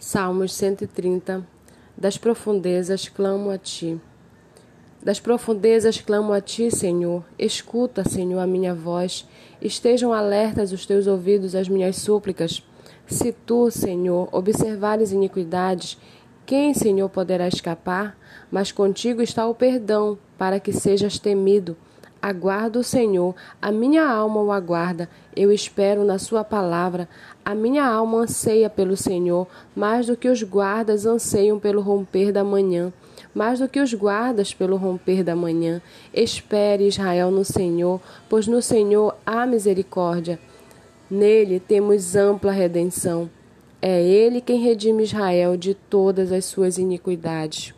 Salmos 130 Das profundezas clamo a ti. Das profundezas clamo a ti, Senhor. Escuta, Senhor, a minha voz. Estejam alertas os teus ouvidos às minhas súplicas. Se tu, Senhor, observares iniquidades, quem, Senhor, poderá escapar? Mas contigo está o perdão, para que sejas temido. Aguardo o Senhor, a minha alma o aguarda, eu espero na Sua palavra. A minha alma anseia pelo Senhor, mais do que os guardas anseiam pelo romper da manhã. Mais do que os guardas pelo romper da manhã. Espere, Israel, no Senhor, pois no Senhor há misericórdia. Nele temos ampla redenção. É Ele quem redime Israel de todas as suas iniquidades.